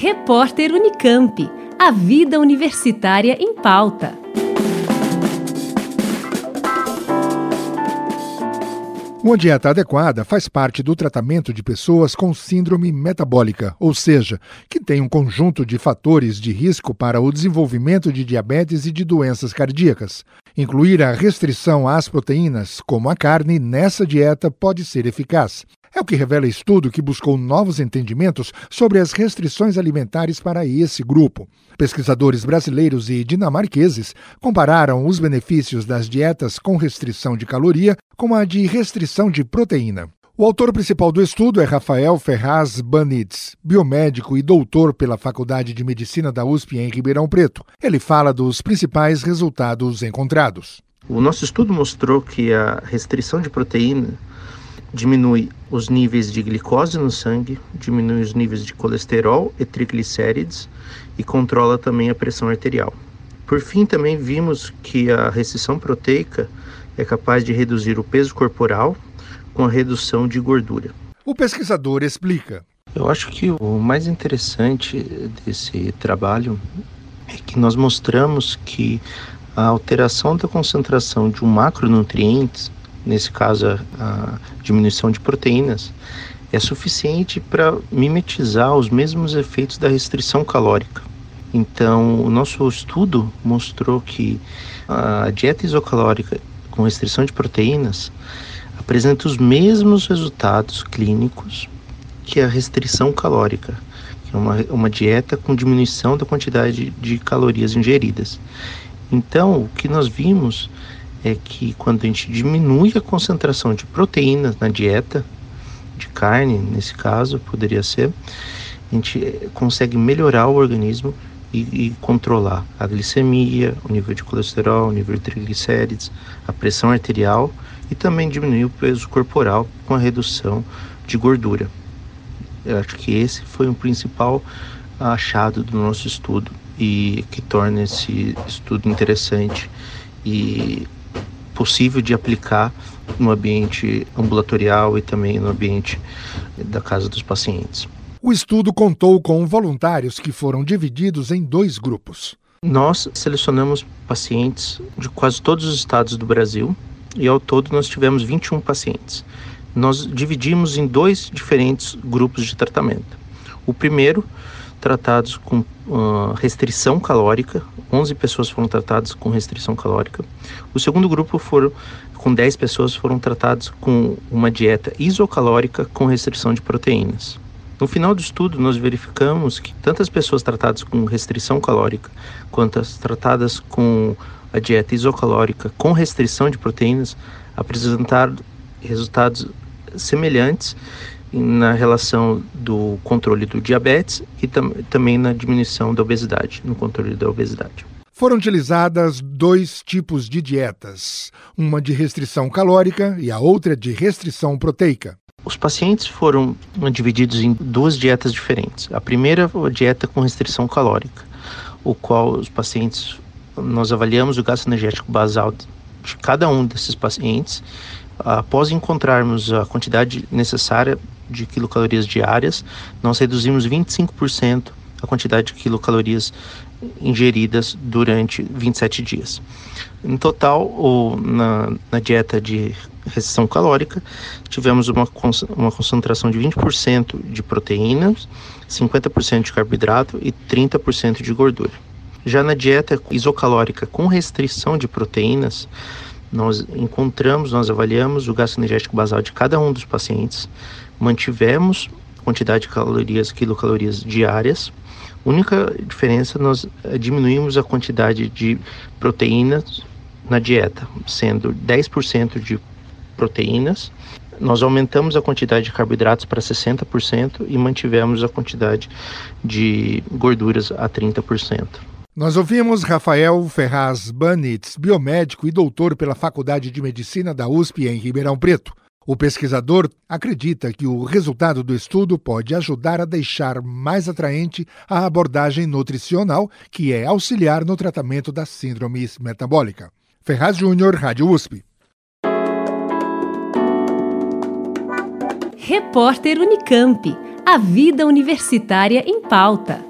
Repórter Unicamp. A vida universitária em pauta. Uma dieta adequada faz parte do tratamento de pessoas com síndrome metabólica, ou seja, que tem um conjunto de fatores de risco para o desenvolvimento de diabetes e de doenças cardíacas. Incluir a restrição às proteínas, como a carne, nessa dieta pode ser eficaz. É o que revela estudo que buscou novos entendimentos sobre as restrições alimentares para esse grupo. Pesquisadores brasileiros e dinamarqueses compararam os benefícios das dietas com restrição de caloria com a de restrição de proteína. O autor principal do estudo é Rafael Ferraz Banitz, biomédico e doutor pela Faculdade de Medicina da USP em Ribeirão Preto. Ele fala dos principais resultados encontrados. O nosso estudo mostrou que a restrição de proteína diminui os níveis de glicose no sangue, diminui os níveis de colesterol e triglicérides e controla também a pressão arterial. Por fim, também vimos que a restrição proteica é capaz de reduzir o peso corporal com a redução de gordura. O pesquisador explica. Eu acho que o mais interessante desse trabalho é que nós mostramos que a alteração da concentração de um macronutriente nesse caso a diminuição de proteínas, é suficiente para mimetizar os mesmos efeitos da restrição calórica. Então, o nosso estudo mostrou que a dieta isocalórica com restrição de proteínas apresenta os mesmos resultados clínicos que a restrição calórica, que é uma, uma dieta com diminuição da quantidade de calorias ingeridas. Então, o que nós vimos é que quando a gente diminui a concentração de proteínas na dieta, de carne nesse caso, poderia ser, a gente eh, consegue melhorar o organismo e, e, controlar a glicemia, o nível de colesterol, o nível de triglicérides, a pressão arterial e também diminuir o peso corporal com a redução de gordura. Eu acho que esse foi o principal achado do nosso estudo e que torna esse estudo interessante e possível de aplicar no ambiente ambulatorial e também no ambiente da casa dos pacientes. O estudo contou com voluntários que foram divididos em dois grupos. Nós selecionamos pacientes de quase todos os estados do Brasil e ao todo nós tivemos 21 pacientes. Nós dividimos em dois diferentes grupos de tratamento. O primeiro tratados com uh, restrição calórica, 11 pessoas foram tratadas com restrição calórica. O segundo grupo foram com 10 pessoas foram tratadas com uma dieta isocalórica com restrição de proteínas. No final do estudo, nós verificamos que tantas pessoas tratadas com restrição calórica quanto as tratadas com a dieta isocalórica com restrição de proteínas apresentaram resultados semelhantes na relação do controle do diabetes e tam também na diminuição da obesidade, no controle da obesidade. Foram utilizadas dois tipos de dietas, uma de restrição calórica e a outra de restrição proteica. Os pacientes foram divididos em duas dietas diferentes. A primeira, a dieta com restrição calórica, o qual os pacientes nós avaliamos o gasto energético basal de cada um desses pacientes após encontrarmos a quantidade necessária de quilocalorias diárias, nós reduzimos 25% a quantidade de quilocalorias ingeridas durante 27 dias. Em total, ou na, na dieta de restrição calórica, tivemos uma, uma concentração de 20% de proteínas, 50% de carboidrato e 30% de gordura. Já na dieta isocalórica com restrição de proteínas, nós encontramos, nós avaliamos o gasto energético basal de cada um dos pacientes, mantivemos quantidade de calorias, quilocalorias diárias. Única diferença, nós diminuímos a quantidade de proteínas na dieta, sendo 10% de proteínas. Nós aumentamos a quantidade de carboidratos para 60% e mantivemos a quantidade de gorduras a 30%. Nós ouvimos Rafael Ferraz Banitz, biomédico e doutor pela Faculdade de Medicina da USP em Ribeirão Preto. O pesquisador acredita que o resultado do estudo pode ajudar a deixar mais atraente a abordagem nutricional, que é auxiliar no tratamento da síndrome metabólica. Ferraz Júnior, Rádio USP. Repórter Unicamp. A vida universitária em pauta.